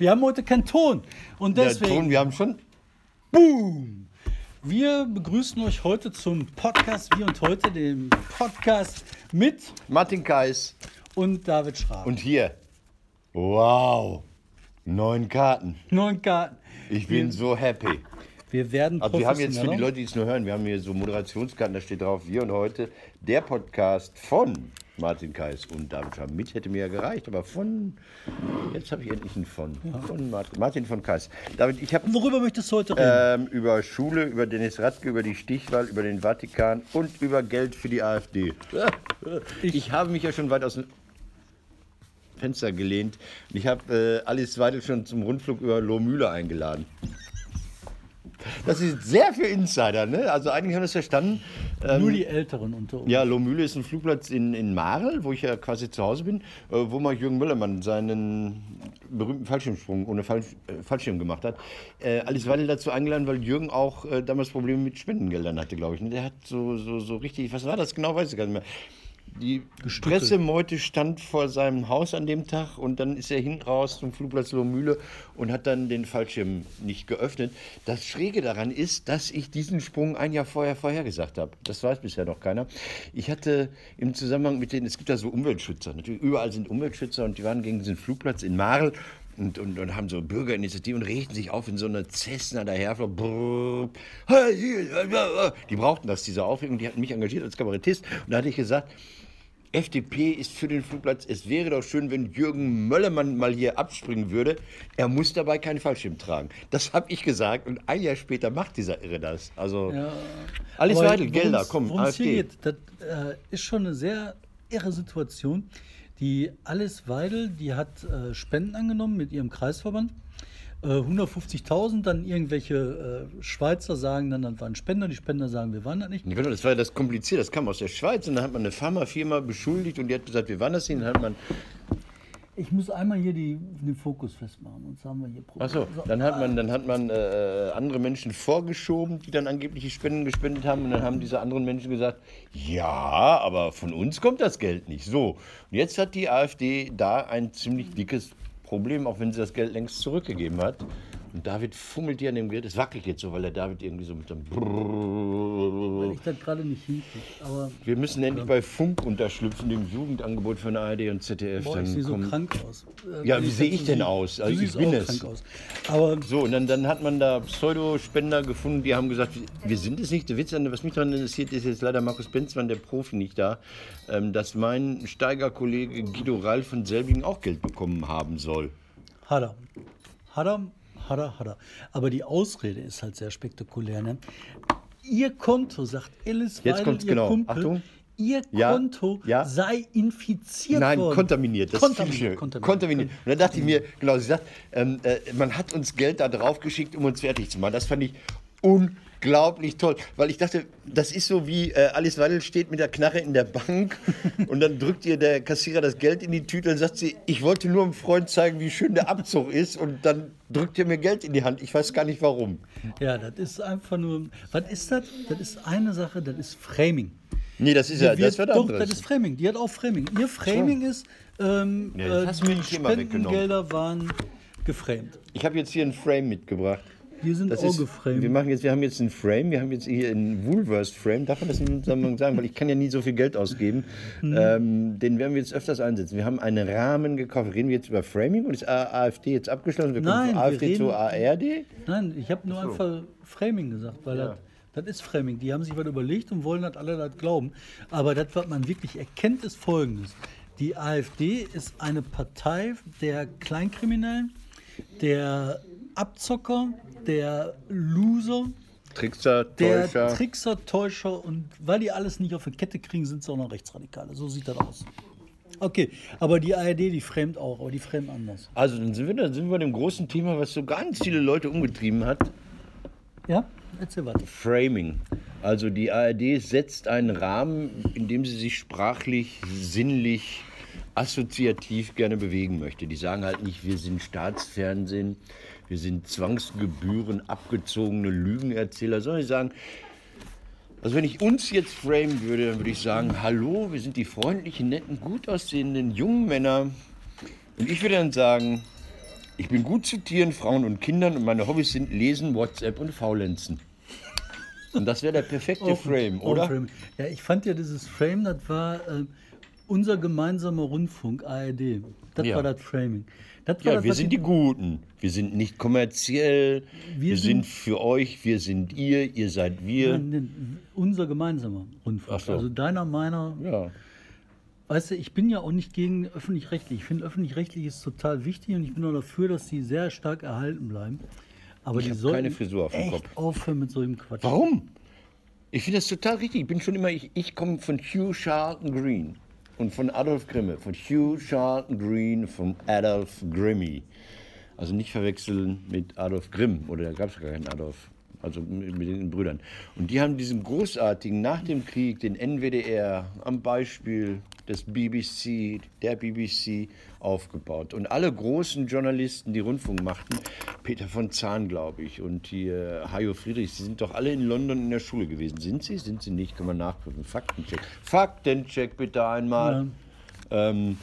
Wir haben heute keinen Ton. Und deswegen, Ton, wir haben schon. boom! Wir begrüßen euch heute zum Podcast, wie und heute, dem Podcast mit Martin Kais. und David Schrabe. Und hier. Wow. Neun Karten. neun Karten. Ich bin so happy. Wir werden Also wir haben jetzt für die. Leute, die es nur hören, wir haben hier so Moderationskarten, da steht drauf, wir und heute der Podcast von Martin Kais und David Schramm. Mit hätte mir ja gereicht, aber von, jetzt habe ich endlich einen von. Von Martin, Martin von Kais. David, ich habe Worüber möchtest du heute reden? ähm, über Schule, über Dennis Radke, über die Stichwahl, über den Vatikan und über Geld für die AfD. Ich, habe mich ja schon weit aus dem Fenster gelehnt und ich habe äh, Alice Weidel schon zum Rundflug über Lohmühle eingeladen. Das ist sehr für Insider, ne? Also einige haben das verstanden. Ähm, Nur die Älteren unter uns. ja, Lohmühle ist ein Flugplatz in, in Marl, wo ich ja quasi zu Hause bin, äh, wo mal Jürgen Müllermann seinen berühmten Fallschirmsprung ohne Fall, äh, Fallschirm gemacht hat. Äh, Alice Weidel dazu eingeladen, weil Jürgen auch äh, damals Probleme mit Spendengeldern hatte, glaube ich. ne? Der hat so, so, so richtig, was war das genau, weiß ich gar nicht mehr. Die Pressemeute stand vor seinem Haus an dem Tag und dann ist er hinten raus zum Flugplatz Lohmühle und hat dann den Fallschirm nicht geöffnet. Das Schräge daran ist, dass ich diesen Sprung ein Jahr vorher vorhergesagt habe. Das weiß bisher noch keiner. Ich hatte im Zusammenhang mit den, es gibt da so Umweltschützer, natürlich überall sind Umweltschützer und die waren gegen diesen Flugplatz in Marl und, und, und haben so Bürgerinitiativen und regten sich auf in so eine Cessna daherflog. Brrr. Hey, hier, Die brauchten das, diese Aufregung. Die hatten mich engagiert als Kabarettist. Und da hatte ich gesagt, FDP ist für den Flugplatz. Es wäre doch schön, wenn Jürgen Möllermann mal hier abspringen würde. Er muss dabei keinen Fallschirm tragen. Das habe ich gesagt und ein Jahr später macht dieser Irre das. Also Ja. Weidel, worum's- Gelder, komm, worum's hier AfD. geht, das äh, ist schon eine sehr irre Situation. Die Alice Weidel, die hat äh, Spenden angenommen mit ihrem Kreisverband. Äh, 150.000, dann irgendwelche äh, Schweizer sagen dann, das waren Spender, die Spender sagen, wir waren das nicht. Genau, das war ja das kompliziert. Das kam aus der Schweiz und dann hat man eine Pharmafirma beschuldigt und die hat gesagt, wir waren das nicht. Dann hat man Ich muss einmal hier die, den Fokus festmachen, sonst haben wir hier Probleme. Achso, dann hat man, dann hat man äh, andere Menschen vorgeschoben, die dann angeblich die Spenden gespendet haben. Und dann haben diese anderen Menschen gesagt, ja, aber von uns kommt das Geld nicht. So, und jetzt hat die AfD da ein ziemlich dickes Problem, auch wenn sie das Geld längst zurückgegeben hat. Und David fummelt hier an dem Geld. Es wackelt jetzt so, weil der David irgendwie so mit dem Weil ich das gerade nicht hinkriege. Aber Wir müssen endlich bei Funk unterschlüpfen, dem Jugendangebot von ARD und ZDF. boah, Dann ich sehe so krank aus. Äh, Ja, wie ich sehe ich so denn aus? Also ich bin es. Aber So, und dann, dann hat man da Pseudospender gefunden, die haben gesagt, wir- sind es nicht. Der Witz, was mich daran interessiert, ist jetzt leider Markus Benzmann, der Profi, nicht da, ähm, dass mein Steigerkollege Guido Rall von Selbigen auch Geld bekommen haben soll. Hat er. Hat er, hat er. Aber die Ausrede ist halt sehr spektakulär. Ne? Ihr Konto, sagt Alice Jetzt Weidel, kommt's ihr genau. Kumpel, Achtung. ihr Ja, Konto ja. sei infiziert Nein, worden. kontaminiert. Das kontaminiert, ist viel schöner. kontaminiert. kontaminiert. Und dann dachte ich mir, genau, sie sagt, ähm, äh, man hat uns Geld da drauf geschickt, um uns fertig zu machen. Das fand ich unglaublich toll. Weil ich dachte, das ist so wie äh, Alice Weidel steht mit der Knarre in der Bank und dann drückt ihr der Kassierer das Geld in die Tüte und sagt sie, ich wollte nur einem Freund zeigen, wie schön der Abzug ist und dann drückt ihr mir Geld in die Hand. Ich weiß gar nicht warum. Ja, das ist einfach nur. Was ist das? Das ist eine Sache, das ist Framing. Nee, das ist ja, Die das wird- wird doch, das ist Framing. Die hat auch Framing. Ihr Framing ist, ähm, jetzt äh, die. Spendengelder waren geframed. Ich habe jetzt hier ein Frame mitgebracht. Die sind Das auch ist, wir, machen jetzt, wir haben jetzt einen Frame, wir haben jetzt hier einen Woolworth-Frame, darf man das in dem Zusammenhang sagen, weil ich kann ja nie so viel Geld ausgeben. Mhm. Ähm, den werden wir jetzt öfters einsetzen. Wir haben einen Rahmen gekauft. Reden wir jetzt über Framing und ist A- AfD jetzt abgeschlossen? Wir kommen Nein, von wir AfD reden- zu ARD? Nein, ich habe nur einfach Framing gesagt, weil Ja. das, das ist Framing. Die haben sich was überlegt und wollen das alle das glauben. Aber das, was man wirklich erkennt, ist Folgendes. Die AfD ist eine Partei der Kleinkriminellen, der Abzocker, der Loser, Trickser, der Täuscher. Trickser, Täuscher und weil die alles nicht auf die Kette kriegen, sind sie auch noch Rechtsradikale. So sieht das aus. Okay, aber die ARD, die framet auch, aber die framen anders. Also dann sind, wir, dann sind wir bei dem großen Thema, was so ganz viele Leute umgetrieben hat. Ja, erzähl weiter. Framing. Also die ARD setzt einen Rahmen, in dem sie sich sprachlich, sinnlich, assoziativ gerne bewegen möchte. Die sagen halt nicht, wir sind Staatsfernsehen, wir sind Zwangsgebühren, abgezogene Lügenerzähler, sondern sie sagen, also wenn ich uns jetzt framen würde, dann würde ich sagen, hallo, wir sind die freundlichen, netten, gut aussehenden jungen Männer. Und ich würde dann sagen, Ich bin gut zu Tieren, Frauen und Kindern und meine Hobbys sind Lesen, WhatsApp und Faulenzen. Und das wäre der perfekte Frame, Oh, oder? Frame. Ja, ich fand ja dieses Frame, das war äh, unser gemeinsamer Rundfunk, ARD. Das Ja. war das Framing. Das Ja, das, wir sind die Guten. Wir sind nicht kommerziell. Wir, Wir sind, sind- für euch. Wir sind ihr. Ihr seid wir. Nein, nein, unser gemeinsamer Rundfunk. So. Also deiner, meiner. Ja. Weißt du, ich bin ja auch nicht gegen öffentlich-rechtlich. Ich finde, öffentlich-rechtlich ist total wichtig und ich bin auch dafür, dass die sehr stark erhalten bleiben. Aber Ich die hab sollten keine Frisur auf dem echt Kopf. aufhören mit so einem Quatsch. Warum? Ich finde das total richtig. Ich bin schon immer, ich, ich komme von Hugh Charlton Green und von Adolf Grimme. Von Hugh Charlton Green, von Adolf Grimmy. Also nicht verwechseln mit Adolf Grimm, oder da gab es gar keinen Adolf. Also mit, den Brüdern. Und die haben diesen großartigen, nach dem Krieg, den NWDR am Beispiel des BBC, der BBC aufgebaut. Und alle großen Journalisten, die Rundfunk machten, Peter von Zahn, glaube ich, und hier Hajo Friedrich, die sind doch alle in London in der Schule gewesen. Sind sie? Sind sie nicht? Kann man nachprüfen. Faktencheck. Faktencheck bitte einmal. Ähm,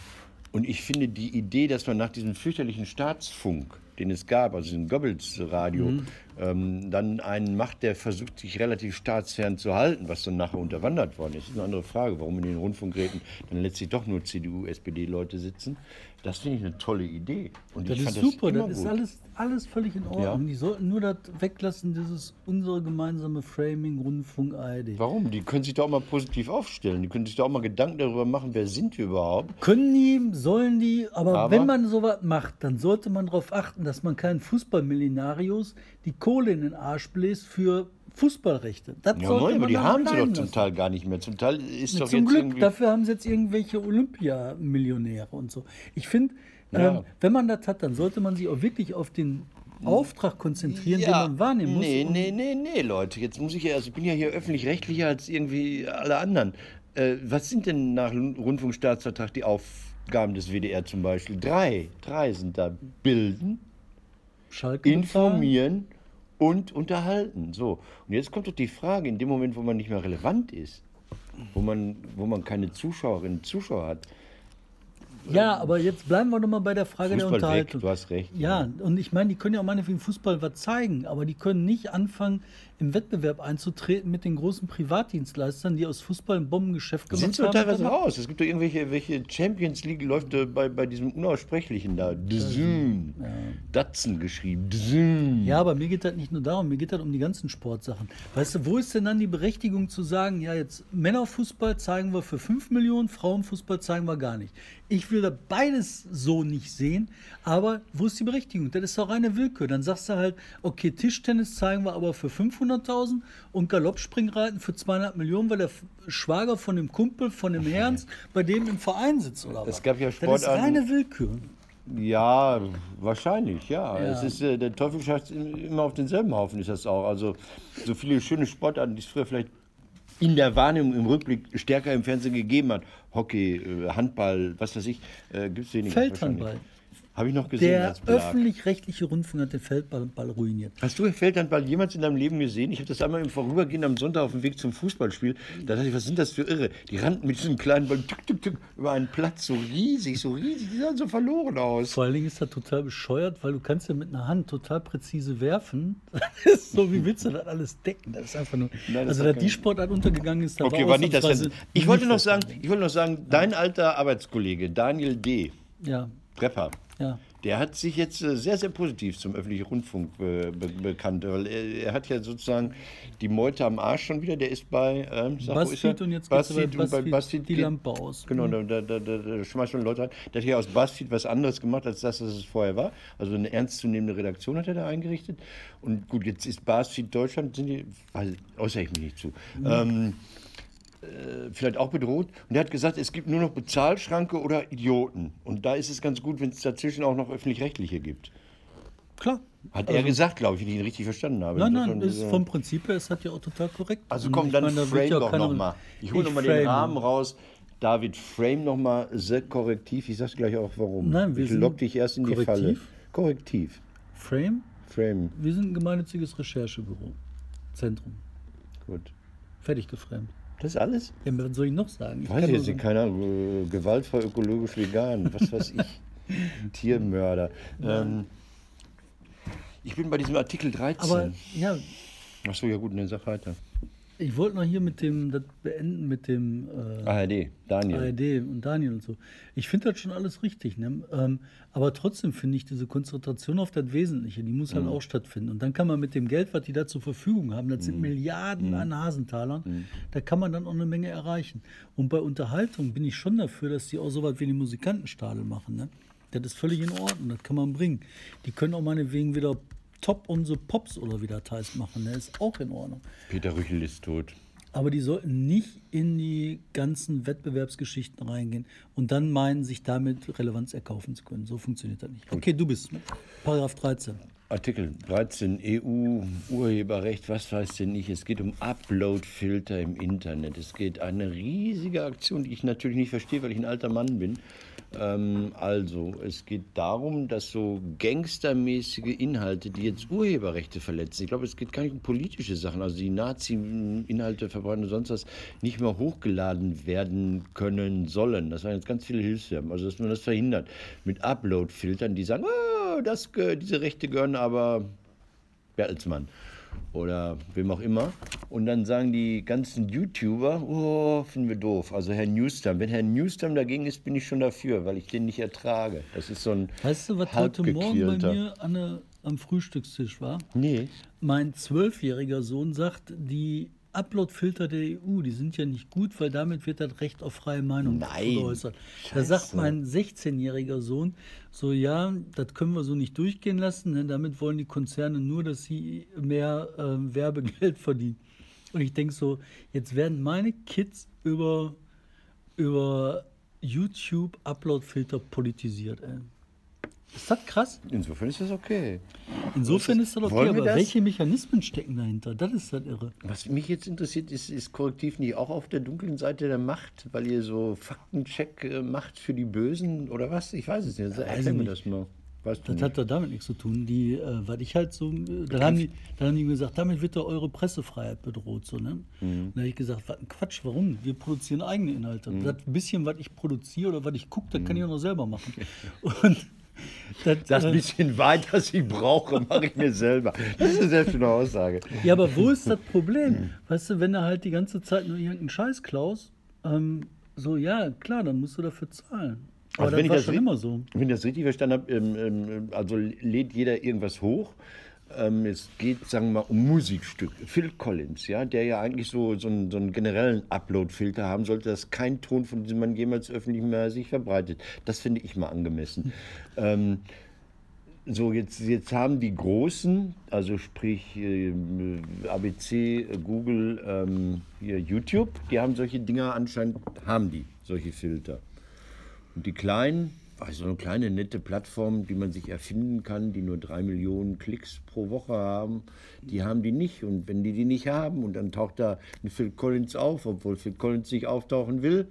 und ich finde die Idee, dass man nach diesem fürchterlichen Staatsfunk, den es gab, also diesem Goebbels-Radio, ähm, dann einen macht, der versucht, sich relativ staatsfern zu halten, was dann nachher unterwandert worden ist. Das ist eine andere Frage, warum in den Rundfunkräten dann letztlich doch nur CDU, SPD-Leute sitzen. Das finde ich eine tolle Idee. Und Das ist super, immer das ist alles, alles völlig in Ordnung. Ja. Die sollten nur das weglassen, dieses unsere gemeinsame Framing, Rundfunk, ARD. Warum? Die können sich da auch mal positiv aufstellen. Die können sich da auch mal Gedanken darüber machen, wer sind wir überhaupt. Können die, sollen die, aber, Aber- wenn man sowas macht, dann sollte man darauf achten, dass man keinen Fußballmillenarius die Kohle in den Arsch bläst für Fußballrechte. Das Ja, sollte moin, aber die haben sie doch zum lassen. Teil gar nicht mehr. Zum Teil ist Ja, doch Zum jetzt Glück, irgendwie... dafür haben sie jetzt irgendwelche Olympiamillionäre und so. Ich finde, Ja. ähm, wenn man das hat, dann sollte man sich auch wirklich auf den Auftrag konzentrieren, den man wahrnehmen muss. Nee, nee, nee, nee, Leute. Jetzt muss ich ja, also ich bin ja hier öffentlich-rechtlicher als irgendwie alle anderen. Äh, was sind denn nach Rundfunkstaatsvertrag die Aufgaben des WDR zum Beispiel? Drei. Drei sind da. Bilden, Schalke informieren und unterhalten. So. Und jetzt kommt doch die Frage, in dem Moment, wo man nicht mehr relevant ist, wo man, wo man keine Zuschauerinnen und Zuschauer hat, Ja, aber jetzt bleiben wir nochmal bei der Frage der Fußball weg, Unterhaltung. du hast recht. Ja, und ich meine, die können ja auch meinetwegen Fußball was zeigen, aber die können nicht anfangen, im Wettbewerb einzutreten mit den großen Privatdienstleistern, die aus Fußball ein Bombengeschäft gemacht sind so haben. teilweise raus. Es gibt doch irgendwelche welche Champions League läuft äh, bei, bei diesem Unaussprechlichen da. Dzum. Datsen geschrieben. Dzum. Ja, aber mir geht das nicht nur darum, mir geht das um die ganzen Sportsachen. Weißt du, wo ist denn dann die Berechtigung zu sagen, ja, jetzt Männerfußball zeigen wir für 5 Millionen, Frauenfußball zeigen wir gar nicht. Ich will da beides so nicht sehen, aber wo ist die Berechtigung? Das ist doch reine Willkür. Dann sagst du halt, okay, Tischtennis zeigen wir aber für 500.000 und Galoppspringreiten für 200 Millionen, weil der Schwager von dem Kumpel, von dem Herrns, bei dem im Verein sitzt oder was. Es gab ja Das ist reine Willkür. Ja, wahrscheinlich, ja. Ja. Es ist, äh, der Teufel scheißt immer auf denselben Haufen, ist das auch. Also so viele schöne Sportarten, die es früher vielleicht in der Wahrnehmung im Rückblick stärker im Fernsehen gegeben hat. Hockey, äh, Handball, was weiß ich, äh, gibt es weniger. Feldhandball. Habe ich noch gesehen Der öffentlich-rechtliche Rundfunk hat den Feldball ruiniert. Hast du Feldhandball jemals in deinem Leben gesehen? Ich habe das einmal im Vorübergehen am Sonntag auf dem Weg zum Fußballspiel. Da dachte ich, was sind das für Irre? Die rannten mit diesem kleinen Ball tuk, tuk, tuk, über einen Platz, so riesig, so riesig. Die sahen so verloren aus. Vor allen Dingen ist das total bescheuert, weil du kannst ja mit einer Hand total präzise werfen. So, wie willst du das alles decken? Das ist einfach nur. Nein, also, dass die Sportart untergegangen ist, da Okay, war nicht das Rennen. Ich wollte nicht noch das sagen, ich wollte noch sagen, dein alter Arbeitskollege Daniel D. Ja, Prepper, ja. der hat sich jetzt äh, sehr, sehr positiv zum öffentlichen Rundfunk äh, be bekannt, weil er, er hat ja sozusagen die Meute am Arsch schon wieder. Der ist bei ähm, sag? Buzzfeed und jetzt Buzzfeed bei Buzzfeed Buzzfeed die geht- Lampe aus. Genau, Mhm. da, da, da, da schmeißt man Leute rein. Der hat hier aus Buzzfeed was anderes gemacht, als das, was es vorher war. Also eine ernstzunehmende Redaktion hat er da eingerichtet. Und gut, jetzt ist Buzzfeed Deutschland, sind die, weil, äußere ich mich nicht zu. Mhm. Ähm, äh, vielleicht auch bedroht. Und er hat gesagt, es gibt nur noch Bezahlschranke oder Idioten. Und da ist es ganz gut, wenn es dazwischen auch noch öffentlich-rechtliche gibt. Klar. Hat er gesagt, glaube ich, wenn ich ihn richtig verstanden habe. Nein, nein, ist äh, vom Prinzip her ist das ja auch total korrekt. Also komm, dann meine, frame ja doch nochmal. Ich hole nochmal den. Rahmen raus. David, frame nochmal sehr korrektiv. Ich sag's gleich auch warum. Nein, wir ich sind lock dich erst in die korrektiv. Falle. Korrektiv. Frame? Frame. Wir sind ein gemeinnütziges Recherchebüro. Zentrum. Gut. Fertig geframed. Das ist alles? Ja, was soll ich noch sagen? Ich weiß nur jetzt nicht, keine Ahnung, äh, gewaltfrei, ökologisch, vegan, was weiß ich. Tiermörder. Ähm, Ich bin bei diesem Artikel 13. Aber ja, Achso, ja gut, ne, sag weiter. Ich wollte noch hier mit dem, das beenden mit dem äh, ARD, Daniel. ARD und Daniel und so. Ich finde das schon alles richtig, ne? ähm, aber trotzdem finde ich diese Konzentration auf das Wesentliche, die muss halt Mhm. auch stattfinden. Und dann kann man mit dem Geld, was die da zur Verfügung haben, das Mhm. sind Milliarden an Hasentalern, da kann man dann auch eine Menge erreichen. Und bei Unterhaltung bin ich schon dafür, dass die auch so was wie die Musikantenstadel machen. Ne? Das ist völlig in Ordnung, das kann man bringen. Die können auch meinetwegen wieder Top unsere Pops oder wie das heißt machen, ne? ist auch in Ordnung. Peter Rüchel ist tot. Aber die sollten nicht in die ganzen Wettbewerbsgeschichten reingehen und dann meinen, sich damit Relevanz erkaufen zu können. So funktioniert das nicht. Okay, du bist. Paragraph 13. Artikel 13 EU Urheberrecht, was weiß denn ich? Es geht um Upload-Filter im Internet. Es geht eine riesige Aktion, die ich natürlich nicht verstehe, weil ich ein alter Mann bin. Ähm, also, es geht darum, dass so gangstermäßige Inhalte, die jetzt Urheberrechte verletzen, ich glaube, es geht gar nicht um politische Sachen, also die Nazi-Inhalte verbreiten und sonst was, nicht mehr hochgeladen werden können sollen. Das waren jetzt ganz viele Hilfsfirmen. Also, dass man das verhindert mit Upload-Filtern, die sagen, oh, das, diese Rechte gehören aber Bertelsmann oder wem auch immer. Und dann sagen die ganzen YouTuber, oh, finden wir doof. Also Herr Newstam. Wenn Herr Newstam dagegen ist, bin ich schon dafür, weil ich den nicht ertrage. Das ist so ein Weißt du, was heute Morgen bei mir an der, am Frühstückstisch war? Nee. Mein zwölfjähriger Sohn sagt, die Upload-Filter der EU, die sind ja nicht gut, weil damit wird das Recht auf freie Meinung Nein, geäußert. Da sagt Scheiße. mein 16-jähriger Sohn so, ja, das können wir so nicht durchgehen lassen, denn damit wollen die Konzerne nur, dass sie mehr ähm, Werbegeld verdienen. Und ich denke so, jetzt werden meine Kids über, über YouTube Upload-Filter politisiert. Ey. Ist das krass? Insofern ist das okay. Insofern ist das okay, aber das? welche Mechanismen stecken dahinter? Das ist das irre. Was mich jetzt interessiert, ist, ist Korrektiv nicht auch auf der dunklen Seite der Macht, weil ihr so Faktencheck äh, macht für die Bösen oder was? Ich weiß es nicht. weiß Erklär mir das mal. Weißt du Das nicht? hat doch damit nichts zu tun. Die, äh, weil ich halt so, äh, dann haben, die, dann haben die gesagt, damit wird doch eure Pressefreiheit bedroht. So, ne? Mhm. Dann habe ich gesagt, was ein Quatsch, warum? Wir produzieren eigene Inhalte. Mhm. Das bisschen, was ich produziere oder was ich gucke, das kann ich auch noch selber machen. Und das, Das äh, bisschen weit, das ich brauche, mache ich mir selber. Das ist eine sehr schöne Aussage. Ja, aber wo ist das Mhm. Problem? Weißt du, wenn du halt die ganze Zeit nur irgendeinen Scheiß klaust, ähm, so, ja, klar, dann musst du dafür zahlen. Aber Also das wenn ich das schon ri- immer so. Wenn ich das richtig verstanden habe, ähm, ähm, also lädt jeder irgendwas hoch. Ähm, es geht, sagen wir mal, um Musikstück. Phil Collins, ja, der ja eigentlich so, so, einen, so einen generellen Upload-Filter haben sollte, dass kein Ton von diesem Mann jemals öffentlich mehr sich verbreitet. Das finde ich mal angemessen. Ähm, so, jetzt, jetzt haben die Großen, also sprich äh, ABC, Google, ähm, hier YouTube, die haben solche Dinger anscheinend, haben die, solche Filter. Und die kleinen, also eine kleine nette Plattform, die man sich erfinden kann, die nur drei Millionen Klicks pro Woche haben, die haben die nicht. Und wenn die die nicht haben und dann taucht da ein Phil Collins auf, obwohl Phil Collins nicht auftauchen will,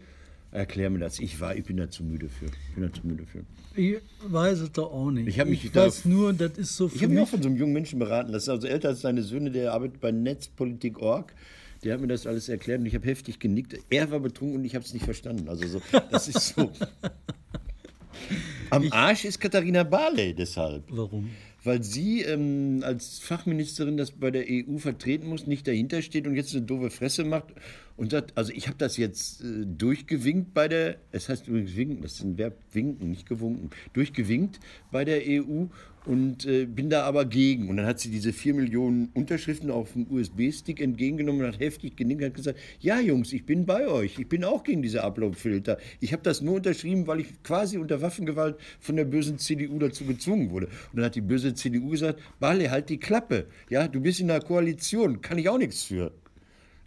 erklär mir das. Ich war, ich bin da zu müde für. Ich bin da zu müde für. Ich weiß es doch auch nicht. Ich mich ich da- weiß nur, das ist so Ich habe mich auch von so einem jungen Menschen beraten lassen, also älter als seine Söhne, der arbeitet bei Netzpolitik.org. Der hat mir das alles erklärt und ich habe heftig genickt. Er war betrunken und ich habe es nicht verstanden. Also so, das ist so. Am Arsch ist Katharina Barley deshalb. Warum? Weil sie ähm, als Fachministerin das bei der EU vertreten muss, nicht dahinter steht und jetzt eine doofe Fresse macht und sagt, also ich habe das jetzt äh, durchgewinkt bei der, es heißt übrigens winken, das ist ein Verb winken, nicht gewunken, durchgewinkt bei der EU und äh, bin da aber gegen. Und dann hat sie diese vier Millionen Unterschriften auf dem USB-Stick entgegengenommen und hat heftig genickt und hat gesagt, ja Jungs, ich bin bei euch, ich bin auch gegen diese Upload-Filter. Ich habe das nur unterschrieben, weil ich quasi unter Waffengewalt von der bösen CDU dazu gezwungen wurde. Und dann hat die böse CDU gesagt, Barley, halt die Klappe. Ja, du bist in einer Koalition, kann ich auch nichts für.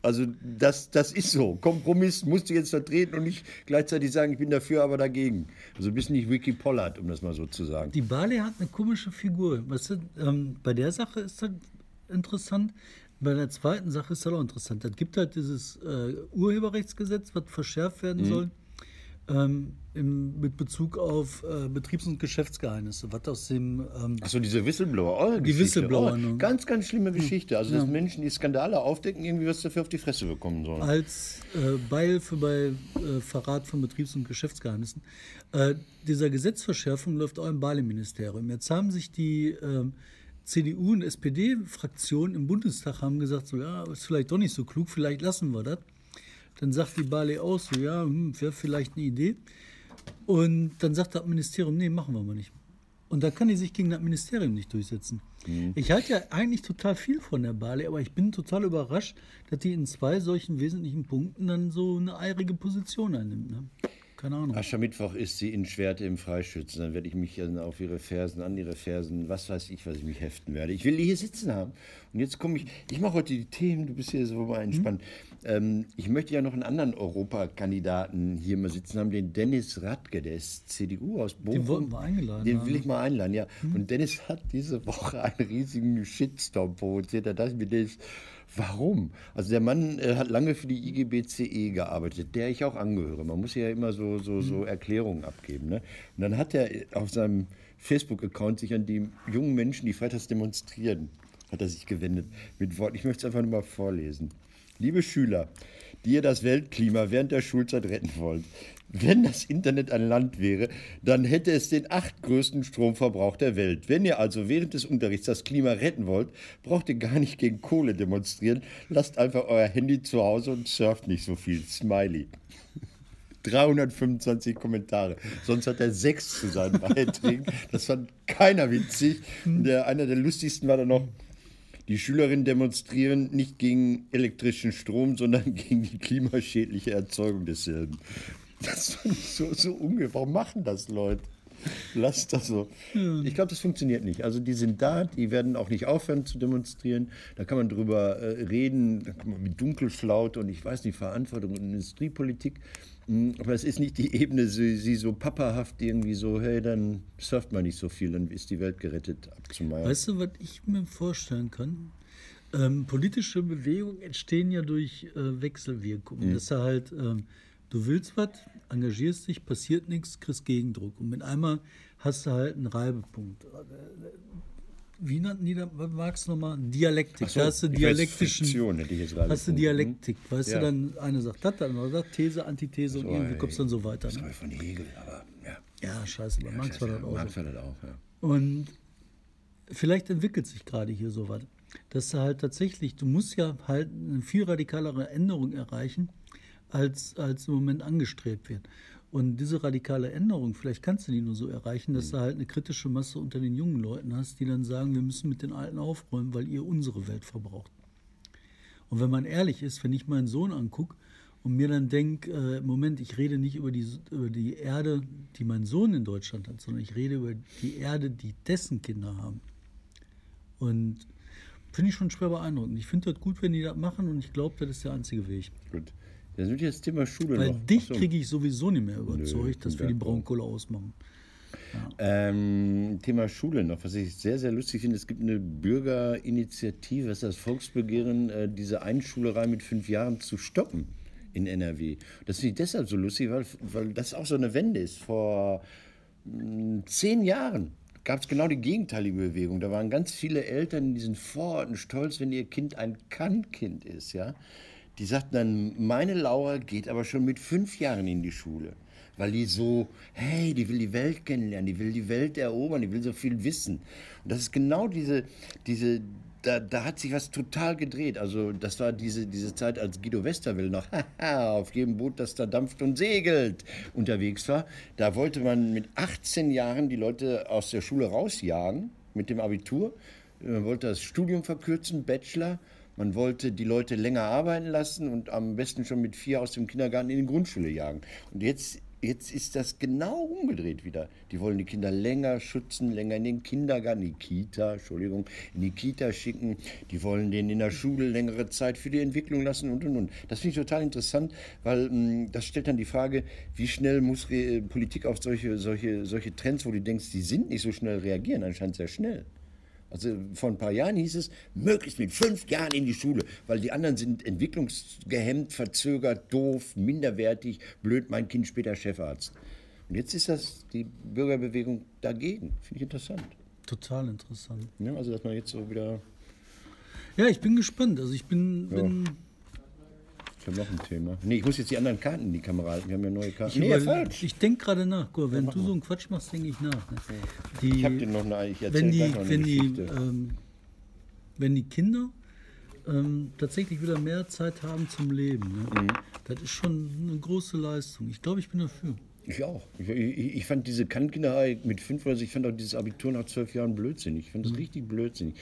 Also das, das ist so. Kompromiss musst du jetzt vertreten und nicht gleichzeitig sagen, ich bin dafür, aber dagegen. Also bist nicht Vicky Pollard, um das mal so zu sagen. Die Barley hat eine komische Figur. Weißt du, ähm, bei der Sache ist das interessant. Bei der zweiten Sache ist das auch interessant. Es gibt halt dieses äh, Urheberrechtsgesetz, was verschärft Mhm. werden soll. Ähm, im, mit Bezug auf äh, Betriebs- und Geschäftsgeheimnisse, was aus dem ähm, Achso, diese Whistleblower. eure Die Geschichte. Whistleblower, Oh, ganz, ganz schlimme Geschichte. Also, dass Menschen, die Skandale aufdecken, irgendwie was dafür auf die Fresse bekommen sollen. als äh, Beihilfe bei äh, Verrat von Betriebs- und Geschäftsgeheimnissen. Äh, dieser Gesetzverschärfung läuft auch im Bali-Ministerium. Jetzt haben sich die ähm, CDU und SPD-Fraktionen im Bundestag haben gesagt, so ja, ist vielleicht doch nicht so klug, vielleicht lassen wir das. Dann sagt die Barley auch so, ja, hm, wäre vielleicht eine Idee. Und dann sagt das Ministerium, nee, machen wir mal nicht. Und da kann die sich gegen das Ministerium nicht durchsetzen. Mhm. Ich halte ja eigentlich total viel von der Barley, aber ich bin total überrascht, dass die in zwei solchen wesentlichen Punkten dann so eine eirige Position einnimmt. Ne? Keine Ahnung. Aschermittwoch ist sie in Schwerte im Freischützen. Dann werde ich mich auf ihre Fersen, an ihre Fersen, was weiß ich, was ich mich heften werde. Ich will die hier sitzen haben. Und jetzt komme ich, ich mache heute die Themen, du bist hier so mal entspannt. Mhm. Ähm, ich möchte ja noch einen anderen Europakandidaten hier mal sitzen haben, den Dennis Radke, der ist CDU aus Bochum. Den wollten wir eingeladen Den will ich mal einladen, ja. Mhm. Und Dennis hat diese Woche einen riesigen Shitstorm provoziert. Da dachte ich mir, Dennis, Warum? Also der Mann äh, hat lange für die IGBCE gearbeitet, der ich auch angehöre. Man muss ja immer so, so, so mhm. Erklärungen abgeben. Ne? Und dann hat er auf seinem Facebook-Account sich an die jungen Menschen, die freitags demonstrieren, hat er sich gewendet mit Worten. Ich möchte es einfach nur mal vorlesen. Liebe Schüler, die ihr das Weltklima während der Schulzeit retten wollt. Wenn das Internet ein Land wäre, dann hätte es den achtgrößten Stromverbrauch der Welt. Wenn ihr also während des Unterrichts das Klima retten wollt, braucht ihr gar nicht gegen Kohle demonstrieren. Lasst einfach euer Handy zu Hause und surft nicht so viel. Smiley. 325 Kommentare. Sonst hat er sechs zu seinen Beiträgen. Das fand keiner witzig. Der, einer der lustigsten war dann noch, die Schülerinnen demonstrieren nicht gegen elektrischen Strom, sondern gegen die klimaschädliche Erzeugung desselben. Das fand ich so, so ungefähr. Warum machen das Leute? Lass das so. Ich glaube, das funktioniert nicht. Also die sind da, die werden auch nicht aufhören zu demonstrieren. Da kann man drüber äh, reden, da kann man mit Dunkelflaut und ich weiß nicht, Verantwortung und Industriepolitik. Hm, aber es ist nicht die Ebene, sie, sie, so papahaft irgendwie so, hey, dann surft man nicht so viel, dann ist die Welt gerettet abzumeiern. Weißt du, was ich mir vorstellen kann? Ähm, politische Bewegungen entstehen ja durch äh, Wechselwirkungen. Mhm. Das ist halt, ähm, du willst was, engagierst dich, passiert nichts, kriegst Gegendruck. Und mit einmal hast du halt einen Reibepunkt wie nannten die was magst du nochmal? Dialektik. So, da hast du dialektischen. Fiktion, hätte ich jetzt hast du Dialektik. Weißt ja. du, dann eine sagt das, dann andere sagt These, Antithese so, und irgendwie kommst du dann so weiter. Das ne? von Hegel, aber ja. Ja, scheiße, bei ja, Marx war das auch. Marx war das auch, ja. Und vielleicht entwickelt sich gerade hier so was. Dass du halt tatsächlich, du musst ja halt eine viel radikalere Änderung erreichen, als, als im Moment angestrebt wird. Und diese radikale Änderung, vielleicht kannst du die nur so erreichen, dass mhm. du halt eine kritische Masse unter den jungen Leuten hast, die dann sagen, wir müssen mit den Alten aufräumen, weil ihr unsere Welt verbraucht. Und wenn man ehrlich ist, wenn ich meinen Sohn angucke und mir dann denke, äh, Moment, ich rede nicht über die, über die Erde, die mein Sohn in Deutschland hat, sondern ich rede über die Erde, die dessen Kinder haben. Und finde ich schon schwer beeindruckend. Ich finde das gut, wenn die das machen und ich glaube, das ist der einzige Weg. Gut. Das wird jetzt Thema Schule Weil noch. dich so. kriege ich sowieso nicht mehr überzeugt, Nö, dass wir die Braunkohle ausmachen. Ja. Ähm, Thema Schule noch, was ich sehr, sehr lustig finde. Es gibt eine Bürgerinitiative, das ist das Volksbegehren, äh, diese Einschulerei mit fünf Jahren zu stoppen in NRW. Das finde ich deshalb so lustig, weil, weil das auch so eine Wende ist. Vor hm, zehn Jahren gab es genau die gegenteilige Bewegung. Da waren ganz viele Eltern in diesen Vororten stolz, wenn ihr Kind ein Kann-Kind ist. Ja? Die sagten dann, meine Laura geht aber schon mit fünf Jahren in die Schule. Weil die so, hey, die will die Welt kennenlernen, die will die Welt erobern, die will so viel wissen. Und das ist genau diese, diese, da, da hat sich was total gedreht. Also das war diese, diese Zeit, als Guido Westerwelle noch auf jedem Boot, das da dampft und segelt, unterwegs war. Da wollte man mit 18 Jahren die Leute aus der Schule rausjagen mit dem Abitur. Man wollte das Studium verkürzen, Bachelor. Man wollte die Leute länger arbeiten lassen und am besten schon mit vier aus dem Kindergarten in die Grundschule jagen. Und jetzt, jetzt ist das genau umgedreht wieder. Die wollen die Kinder länger schützen, länger in den Kindergarten, in die Kita, Entschuldigung, in die Kita schicken. Die wollen denen in der Schule längere Zeit für die Entwicklung lassen und und und. Das finde ich total interessant, weil mh, hm, das stellt dann die Frage, wie schnell muss Re Politik auf solche, solche, solche Trends, wo du denkst, die sind nicht so schnell reagieren, anscheinend sehr schnell. Also vor ein paar Jahren hieß es, möglichst mit fünf Jahren in die Schule, weil die anderen sind entwicklungsgehemmt, verzögert, doof, minderwertig, blöd, mein Kind später Chefarzt. Und jetzt ist das die Bürgerbewegung dagegen. Finde ich interessant. Total interessant. Ja, also dass man jetzt so wieder... Ja, ich bin gespannt. Also ich bin... Bin ich habe noch ein Thema. Nee, ich muss jetzt die anderen Karten in die Kamera halten. Wir haben ja neue Karten. Ich, nee, falsch. ich denke gerade nach. Guck, wenn ja, du so einen Quatsch machst, denke ich nach. Ne? Die, ich habe den noch eine, ich wenn die, wenn die ähm, wenn die Kinder ähm, tatsächlich wieder mehr Zeit haben zum Leben. Ne? Das ist schon eine große Leistung. Ich glaube, ich bin dafür. Ich auch. Ich, ich, ich fand diese Kantkinderei mit fünf oder so, ich fand auch dieses Abitur nach zwölf Jahren blödsinnig. Ich fand das richtig blödsinnig.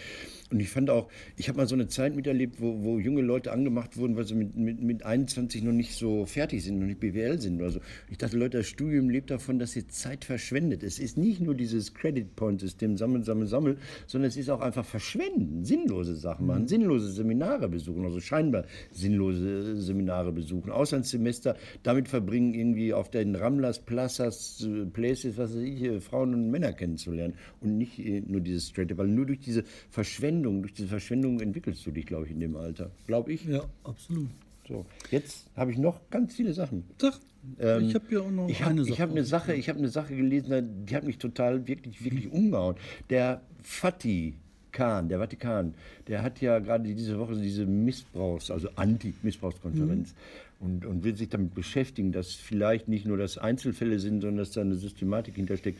Und ich fand auch, ich habe mal so eine Zeit miterlebt, wo, wo junge Leute angemacht wurden, weil sie mit, mit, mit 21 noch nicht so fertig sind, noch nicht BWL sind oder so. Ich dachte, Leute, das Studium lebt davon, dass ihr Zeit verschwendet. Es ist nicht nur dieses Credit-Point-System, sammeln, sammeln, sammeln, sondern es ist auch einfach verschwenden, sinnlose Sachen machen, sinnlose Seminare besuchen, also scheinbar sinnlose Seminare besuchen, Auslandssemester damit verbringen, irgendwie auf den Ramlas, Plazas, äh, Places, was weiß ich, äh, Frauen und Männer kennenzulernen und nicht äh, nur dieses Straight, weil nur durch diese Verschwendung, durch diese Verschwendung entwickelst du dich, glaube ich, in dem Alter. Glaube ich. Ja, absolut. So, jetzt habe ich noch ganz viele Sachen. Sag, ich habe ja auch noch Ähm, Ich habe eine ich Sache. hab eine Sache, ich habe eine Sache gelesen, die hat mich total wirklich wirklich umgehauen. Der Vatikan, der Vatikan, der hat ja gerade diese Woche diese Missbrauchs, also Anti-Missbrauchskonferenz und, und will sich damit beschäftigen, dass vielleicht nicht nur das Einzelfälle sind, sondern dass da eine Systematik hintersteckt,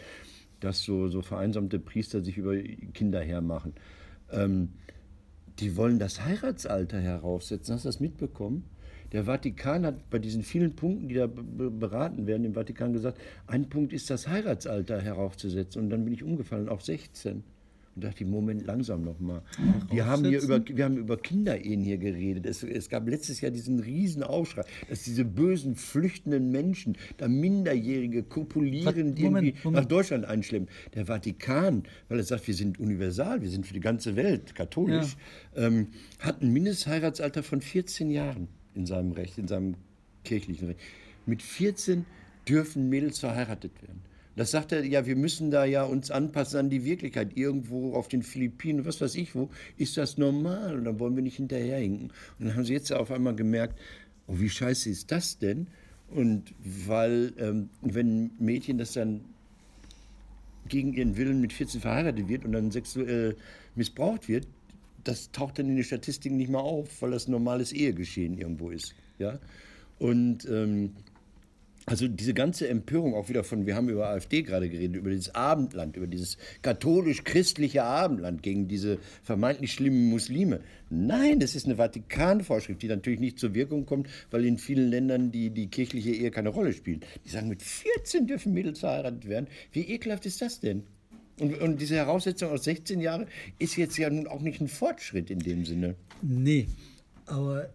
dass so, so vereinsamte Priester sich über Kinder hermachen. Ähm, die wollen das Heiratsalter heraufsetzen. Hast du das mitbekommen? Der Vatikan hat bei diesen vielen Punkten, die da be- be- beraten werden, im Vatikan gesagt, ein Punkt ist das Heiratsalter heraufzusetzen. Und dann bin ich umgefallen auf 16. Und dachte, Moment, langsam nochmal. Wir haben hier über, wir haben über Kinderehen hier geredet. Es, es gab letztes Jahr diesen riesen Aufschrei, dass diese bösen, flüchtenden Menschen, da Minderjährige kopulieren, die Moment, irgendwie Moment. nach Deutschland einschleppen. Der Vatikan, weil er sagt, wir sind universal, wir sind für die ganze Welt katholisch, ähm, hat ein Mindestheiratsalter von 14 Jahren in seinem Recht, in seinem kirchlichen Recht. Mit 14 dürfen Mädels verheiratet werden. Das sagt er, ja, wir müssen da ja uns anpassen an die Wirklichkeit. Irgendwo auf den Philippinen, was weiß ich wo, ist das normal und dann wollen wir nicht hinterherhinken. Und dann haben sie jetzt auf einmal gemerkt, oh, wie scheiße ist das denn? Und weil, ähm, wenn Mädchen das dann gegen ihren Willen mit 14 verheiratet wird und dann sexuell missbraucht wird, das taucht dann in den Statistiken nicht mehr auf, weil das normales Ehegeschehen irgendwo ist. Ja? Und ähm, also diese ganze Empörung auch wieder von, wir haben über AfD gerade geredet, über dieses Abendland, über dieses katholisch-christliche Abendland gegen diese vermeintlich schlimmen Muslime. Nein, das ist eine Vatikanvorschrift, die natürlich nicht zur Wirkung kommt, weil in vielen Ländern die, die kirchliche Ehe keine Rolle spielt. Die sagen, mit 14 dürfen Mädels verheiratet werden. Wie ekelhaft ist das denn? Und, und diese Heraussetzung aus 16 Jahren ist jetzt ja nun auch nicht ein Fortschritt in dem Sinne. Nee, aber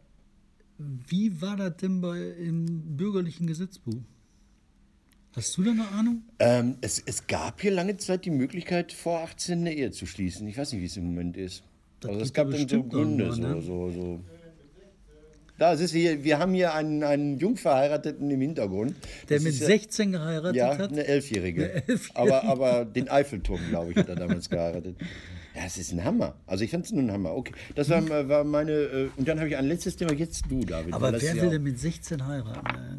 wie war das denn bei, im bürgerlichen Gesetzbuch? Hast du da eine Ahnung? Ähm, es, es gab hier lange Zeit die Möglichkeit, vor 18 eine Ehe zu schließen. Ich weiß nicht, wie es im Moment ist. Das also es gab ja dann so Gründe. irgendwann, So, ne? so, so. Da, ist hier, wir haben hier einen, einen Jungverheirateten im Hintergrund. Der Das mit ja- 16 geheiratet Ja, hat? eine Elfjährige. Eine Elfjährige. Aber, aber den Eiffelturm, glaube ich, hat er damals geheiratet. Ja, es ist ein Hammer. Also ich fand es nur ein Hammer. Okay, das war, war meine... Äh, und dann habe ich ein letztes Thema, jetzt du, David. Aber das wer will denn mit 16 heiraten? ey?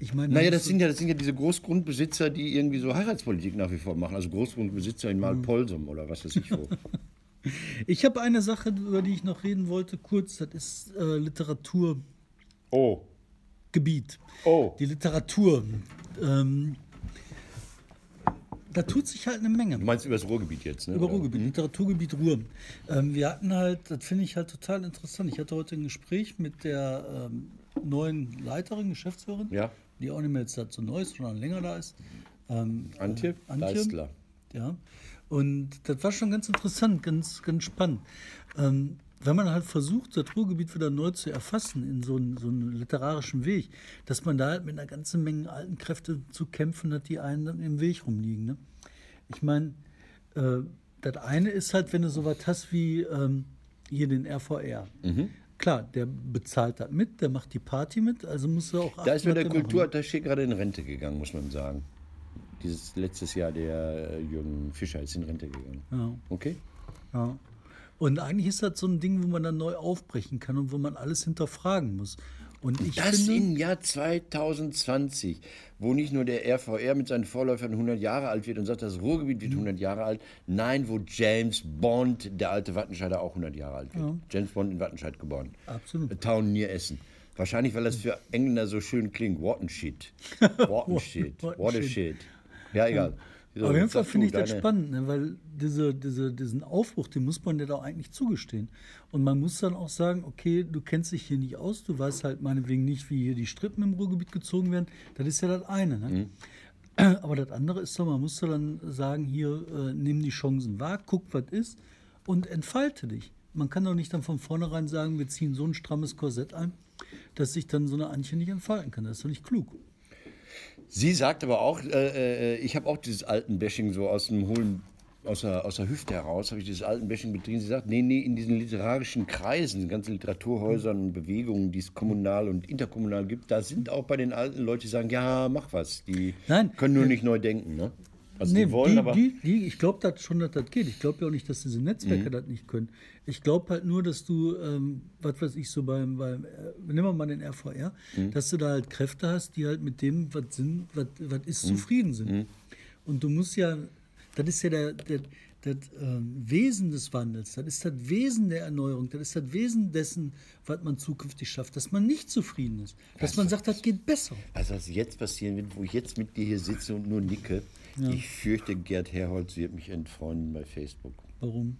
Ich meine, naja, das sind, ja, das sind ja diese Großgrundbesitzer, die irgendwie so Heiratspolitik nach wie vor machen. Also Großgrundbesitzer in Malpolsum oder was weiß ich wo. ich habe eine Sache, über die ich noch reden wollte, kurz. Das ist äh, Literaturgebiet. Oh, oh. Die Literatur. Ähm, da tut sich halt eine Menge. Du meinst über das Ruhrgebiet jetzt, ne? Über oder? Ruhrgebiet, Literaturgebiet Ruhr. Ähm, wir hatten halt, das finde ich halt total interessant. Ich hatte heute ein Gespräch mit der ähm, neuen Leiterin, Geschäftsführerin, Ja. die auch nicht mehr jetzt so neu ist, sondern länger da ist. Ähm, Antje, äh, Antje. Leistler. Ja. Und das war schon ganz interessant, ganz, ganz spannend. Ähm, wenn man halt versucht, das Ruhrgebiet wieder neu zu erfassen in so einen, so einen literarischen Weg, dass man da halt mit einer ganzen Menge alten Kräfte zu kämpfen hat, die einen dann im Weg rumliegen. Ne? Ich meine, äh, das eine ist halt, wenn du sowas hast wie ähm, hier den RVR. Mhm. Klar, der bezahlt das mit, der macht die Party mit, also muss er auch Da ist mir der was. Kulturattaché gerade in Rente gegangen, muss man sagen. Dieses letztes Jahr, der äh, Jürgen Fischer ist in Rente gegangen. Ja. Okay? Ja. Und eigentlich ist das so ein Ding, wo man dann neu aufbrechen kann und wo man alles hinterfragen muss. Und ich Das finde, im Jahr 2020, wo nicht nur der RVR mit seinen Vorläufern 100 Jahre alt wird und sagt, das Ruhrgebiet Mhm. wird 100 Jahre alt. Nein, wo James Bond, der alte Wattenscheider, auch 100 Jahre alt wird. James Bond in Wattenscheid geboren. Absolut. Town near Essen. Wahrscheinlich, weil das für Engländer so schön klingt. What and shit. What and shit. What and What a shit. shit. Ja, egal. So, Auf jeden Fall finde ich das spannend, ne? weil diese, diese, diesen Aufbruch, den muss man ja doch eigentlich zugestehen. Und man muss dann auch sagen, okay, du kennst dich hier nicht aus, du weißt halt meinetwegen nicht, wie hier die Strippen im Ruhrgebiet gezogen werden. Das ist ja das eine. Ne? Mhm. Aber das andere ist doch, man muss doch dann sagen, hier, äh, nimm die Chancen wahr, guck, was ist und entfalte dich. Man kann doch nicht dann von vornherein sagen, wir ziehen so ein strammes Korsett ein, dass sich dann so eine Antje nicht entfalten kann. Das ist doch nicht klug. Sie sagt aber auch, äh, äh, ich habe auch dieses alten Bashing so aus dem hohlen, aus der, aus der Hüfte heraus, habe ich dieses alten Bashing betrieben. Sie sagt, nee, nee, in diesen literarischen Kreisen, ganzen Literaturhäusern und Bewegungen, die es kommunal und interkommunal gibt, da sind auch bei den alten Leute, die sagen, ja, mach was. Die Nein. können nur nicht neu denken. Ne? Also Nee, die wollen die, aber. die, die, ich glaube das schon, dass das geht. Ich glaube ja auch nicht, dass diese Mhm. Netzwerke das nicht können. Ich glaube halt nur, dass du, ähm, was weiß ich, so beim, beim äh, nehmen wir mal den RVR, Mhm. dass du da halt Kräfte hast, die halt mit dem, was sind, was, was ist, Mhm. zufrieden sind. Und du musst ja, das ist ja der, der, das ähm, Wesen des Wandels, das ist das Wesen der Erneuerung, das ist das Wesen dessen, was man zukünftig schafft, dass man nicht zufrieden ist, dass man sagt, das geht besser. Also was jetzt passieren wird, wo ich jetzt mit dir hier sitze und nur nicke, ich fürchte, Gerd Herholz wird mich entfreunden bei Facebook. Warum?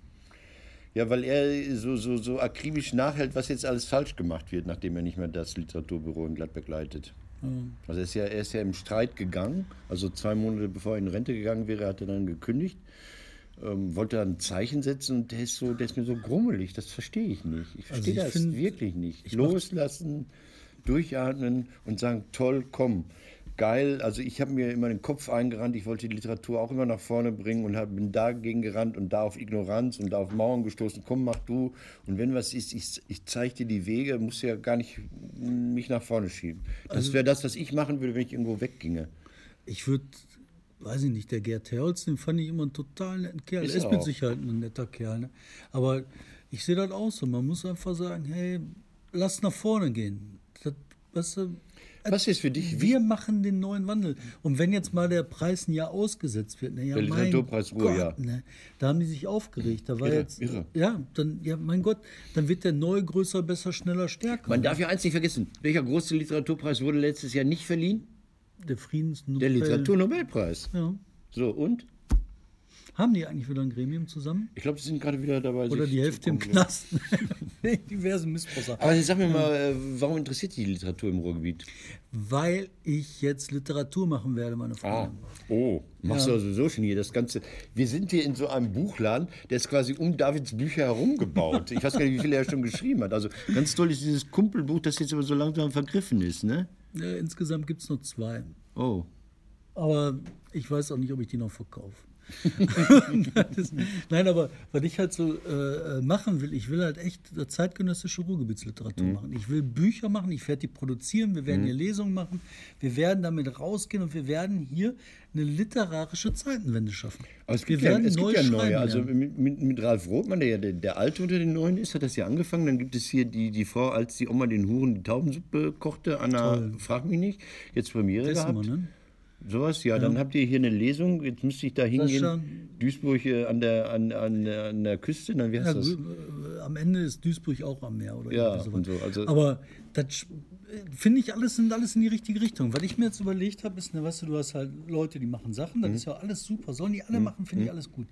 Ja, weil er so, so, so akribisch nachhält, was jetzt alles falsch gemacht wird, nachdem er nicht mehr das Literaturbüro in Gladbeck leitet. Also er ist, ja, er ist ja im Streit gegangen, also zwei Monate bevor er in Rente gegangen wäre, hat er dann gekündigt, ähm, wollte dann ein Zeichen setzen und der ist, so, der ist mir so grummelig, das verstehe ich nicht. Ich Also verstehe ich das find- wirklich nicht. Loslassen, durchatmen und sagen, toll, komm. Geil, also ich habe mir immer den Kopf eingerannt, ich wollte die Literatur auch immer nach vorne bringen und hab, bin dagegen gerannt und da auf Ignoranz und da auf Mauern gestoßen. Komm, mach du. Und wenn was ist, ich, ich zeige dir die Wege, muss ja gar nicht mich nach vorne schieben. Das Also wäre das, was ich machen würde, wenn ich irgendwo wegginge. Ich würde, weiß ich nicht, der Gerd Herholz, den fand ich immer einen total netten Kerl. Ist er ist er mit auch. Sicherheit ein netter Kerl. Ne? Aber ich sehe das auch so. Man muss einfach sagen, hey, lass nach vorne gehen. Weißt du, Was ist für dich wir machen den neuen Wandel. Und wenn jetzt mal der Preis ein Jahr ausgesetzt wird, ne, ja, Der Literaturpreis Gott, ja. ne, da haben die sich aufgeregt. Da war Irre, jetzt, irre. ja, dann, ja, mein Gott, dann wird der neu, größer, besser, schneller, stärker. Man darf ja eins nicht vergessen. Welcher große Literaturpreis wurde letztes Jahr nicht verliehen? der Friedensnobel. Der Literaturnobelpreis. Ja. So, und? Haben die eigentlich wieder ein Gremium zusammen? Ich glaube, sie sind gerade wieder dabei. Oder die Hälfte im. Knast. Diverse Missbrauchssachen. Aber sag mir mal, äh, warum interessiert dich die Literatur im Ruhrgebiet? Weil ich jetzt Literatur machen werde, meine Ah, Freunde. oh, machst du also sowieso schon hier das Ganze. Wir sind hier in so einem Buchladen, der ist quasi um Davids Bücher herum gebaut. Ich weiß gar nicht, wie viele er schon geschrieben hat. Also ganz toll ist dieses Kumpelbuch, das jetzt aber so langsam vergriffen ist, ne? Ja, insgesamt gibt es nur zwei. Oh. Aber ich weiß auch nicht, ob ich die noch verkaufe. Ist- Nein, aber was ich halt so äh, machen will, ich will halt echt äh, zeitgenössische Ruhrgebietsliteratur machen. Ich will Bücher machen, ich werde die produzieren, wir werden hier Lesungen machen, wir werden damit rausgehen und wir werden hier eine literarische Zeitenwende schaffen. Aber es wir gibt, ja, es gibt ja neue. Also mit, mit, mit Ralf Rothmann, der ja der, der Alte unter den Neuen ist, hat das ja angefangen. Dann gibt es hier die, die Frau, als die Oma den Huren die Taubensuppe kochte, Anna, frag mich nicht, jetzt Premiere Essen gehabt. wir, ne? Sowas, ja, dann habt ihr hier eine Lesung. Jetzt müsste ich da hingehen. Duisburg äh, an der, an, an, an der Küste, dann wie heißt Ja, das? äh, am Ende ist Duisburg auch am Meer oder Ja, und so, also- Aber das äh, finde ich alles sind alles in die richtige Richtung. Was ich mir jetzt überlegt habe, ist, ne, weißt du, du hast halt Leute, die machen Sachen, Mhm. das ist ja alles super, sollen die alle machen, finde ich alles gut.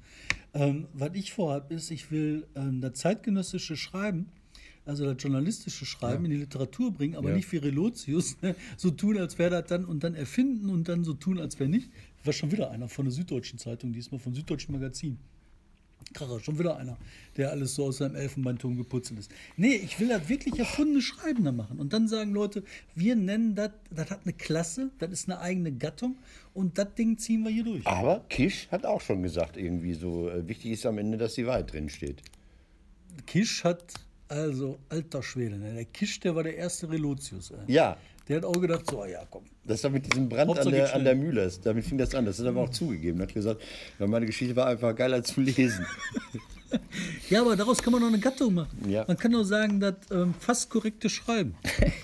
Ähm, was ich vorhabe, ist, ich will ähm, das zeitgenössische Schreiben, also das journalistische Schreiben in die Literatur bringen, aber Ja. nicht wie Relotius, ne, so tun, als wäre das dann und dann erfinden und dann so tun, als wäre nicht. War schon wieder einer von der Süddeutschen Zeitung, diesmal vom Süddeutschen Magazin. Kracher, schon wieder einer, der alles so aus seinem Elfenbeinturm geputzelt ist. Nee, ich will das wirklich erfundene Schreiben da machen. Und dann sagen Leute, wir nennen das, das hat eine Klasse, das ist eine eigene Gattung und das Ding ziehen wir hier durch. Aber Kisch hat auch schon gesagt, irgendwie so, äh, wichtig ist am Ende, dass die Wahrheit drin steht. Kisch hat, also alter Schwede, ne? der Kisch, der war der erste Relotius. Ey. Ja, Der hat auch gedacht, so, ja komm, das war mit diesem Brand an Hauptsache der, an der Mühle. Damit fing das an. Das hat er aber auch zugegeben. Er hat gesagt, meine Geschichte war einfach geiler zu lesen. Ja, aber daraus kann man noch eine Gattung machen. Ja. Man kann doch sagen, das ähm, fast korrekte Schreiben.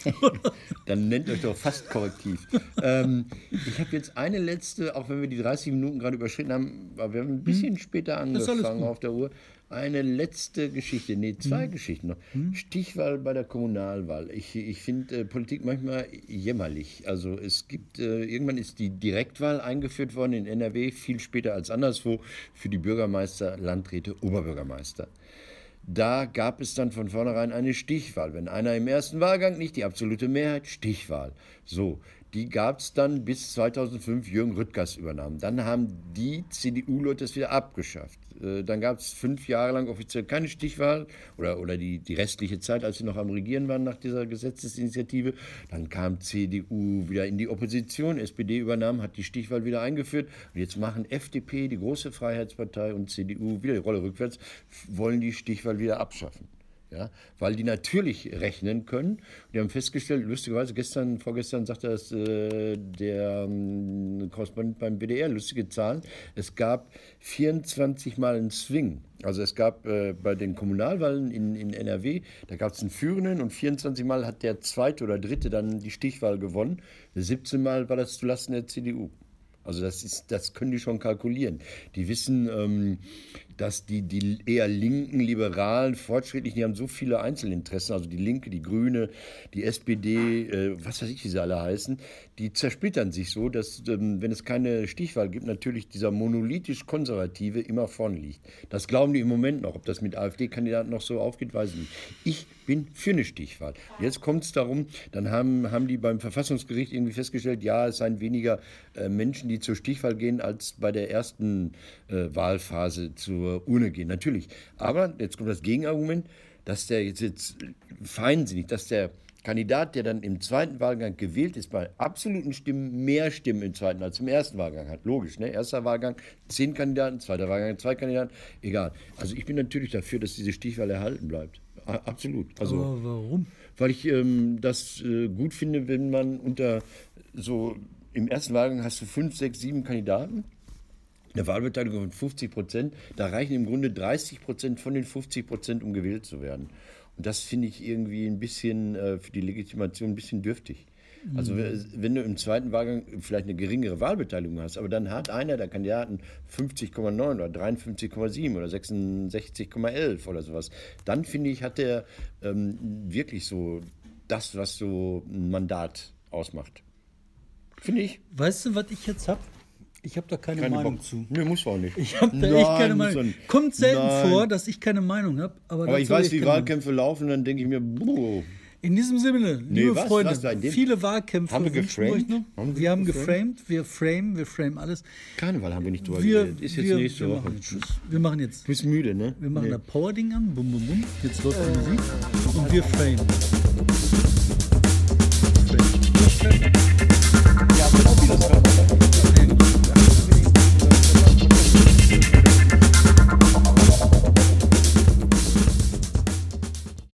Dann nennt euch doch fast korrektiv. ähm, ich habe jetzt eine letzte, auch wenn wir die 30 Minuten gerade überschritten haben, aber wir haben ein bisschen später Hm. alles angefangen auf der Uhr. Eine letzte Geschichte, nee, zwei Hm. Geschichten noch. Stichwahl bei der Kommunalwahl. Ich, ich finde äh, Politik manchmal jämmerlich. Also es gibt, äh, irgendwann ist die Direktwahl eingeführt worden in NRW, viel später als anderswo, für die Bürgermeister, Landräte, Oberbürgermeister. Da gab es dann von vornherein eine Stichwahl. Wenn einer im ersten Wahlgang nicht die absolute Mehrheit, Stichwahl. So, die gab es dann bis 2005 Jürgen Rüttgers übernahm. Dann haben die CDU-Leute das wieder abgeschafft. Äh, Dann gab es fünf Jahre lang offiziell keine Stichwahl oder, oder die, die restliche Zeit, als sie noch am Regieren waren nach dieser Gesetzesinitiative. Dann kam CDU wieder in die Opposition, SPD übernahm, hat die Stichwahl wieder eingeführt. Und jetzt machen FDP, die große Freiheitspartei, und CDU wieder die Rolle rückwärts, wollen die Stichwahl wieder abschaffen. Ja, weil die natürlich rechnen können. Die haben festgestellt, lustigerweise gestern, vorgestern sagte das äh, der ähm, Korrespondent beim WDR, lustige Zahlen. Es gab 24 Mal einen Swing. Also es gab äh, bei den Kommunalwahlen in, in NRW, da gab es einen Führenden und 24 Mal hat der Zweite oder Dritte dann die Stichwahl gewonnen. 17 Mal war das zulasten der CDU. Also das, ist, das können die schon kalkulieren. Die wissen, ähm, dass die, die eher linken, liberalen, fortschrittlichen, die haben so viele Einzelinteressen, also die Linke, die Grüne, die SPD, äh, was weiß ich, wie sie alle heißen, die zersplittern sich so, dass, ähm, wenn es keine Stichwahl gibt, natürlich dieser monolithisch-konservative immer vorne liegt. Das glauben die im Moment noch. Ob das mit AfD-Kandidaten noch so aufgeht, weiß ich nicht. Ich bin für eine Stichwahl. Jetzt kommt es darum, dann haben, haben die beim Verfassungsgericht irgendwie festgestellt, ja, es seien weniger äh, Menschen, die zur Stichwahl gehen, als bei der ersten äh, Wahlphase zur Urne gehen. Natürlich. Aber jetzt kommt das Gegenargument, dass der jetzt, jetzt feinsinnig, dass der Kandidat, der dann im zweiten Wahlgang gewählt ist, bei absoluten Stimmen mehr Stimmen im zweiten als im ersten Wahlgang hat. Logisch, ne? Erster Wahlgang zehn Kandidaten, zweiter Wahlgang zwei Kandidaten, egal. Also ich bin natürlich dafür, dass diese Stichwahl erhalten bleibt. Absolut. Also Aber warum? weil ich ähm, das äh, gut finde, wenn man unter so im ersten Wahlgang hast du fünf, sechs, sieben Kandidaten. Eine Wahlbeteiligung von 50 Prozent, da reichen im Grunde 30 Prozent von den 50 Prozent, um gewählt zu werden. Das finde ich irgendwie ein bisschen äh, für die Legitimation ein bisschen dürftig. Also we- wenn du im zweiten Wahlgang vielleicht eine geringere Wahlbeteiligung hast, aber dann hat einer der Kandidaten 50,9 oder 53,7 oder 66,11 oder sowas, dann finde ich, hat der ähm, wirklich so das, was so ein Mandat ausmacht. Finde ich. Weißt du, was ich jetzt habe? Ich habe da keine, Keine Meinung Bock. zu. Nee, muss man auch nicht. Ich habe da Nein, echt keine Meinung. Kommt selten Nein. vor, dass ich keine Meinung habe. Aber, Aber ich weiß, wie. Wahlkämpfe laufen, dann denke ich mir, buh, In diesem Sinne, liebe was? Freunde, Was viele Wahlkämpfe Haben wir geframed? euch noch. Haben wir wir haben geframed? wir framen, wir framen alles. Karneval haben wir nicht drüber Wir, geredet. Ist jetzt wir, nächste wir, Woche. machen jetzt, wir machen jetzt. Du bist müde, ne? Wir machen Nee. da Powerding an, bum bum bum. Jetzt läuft die Musik und wir framen.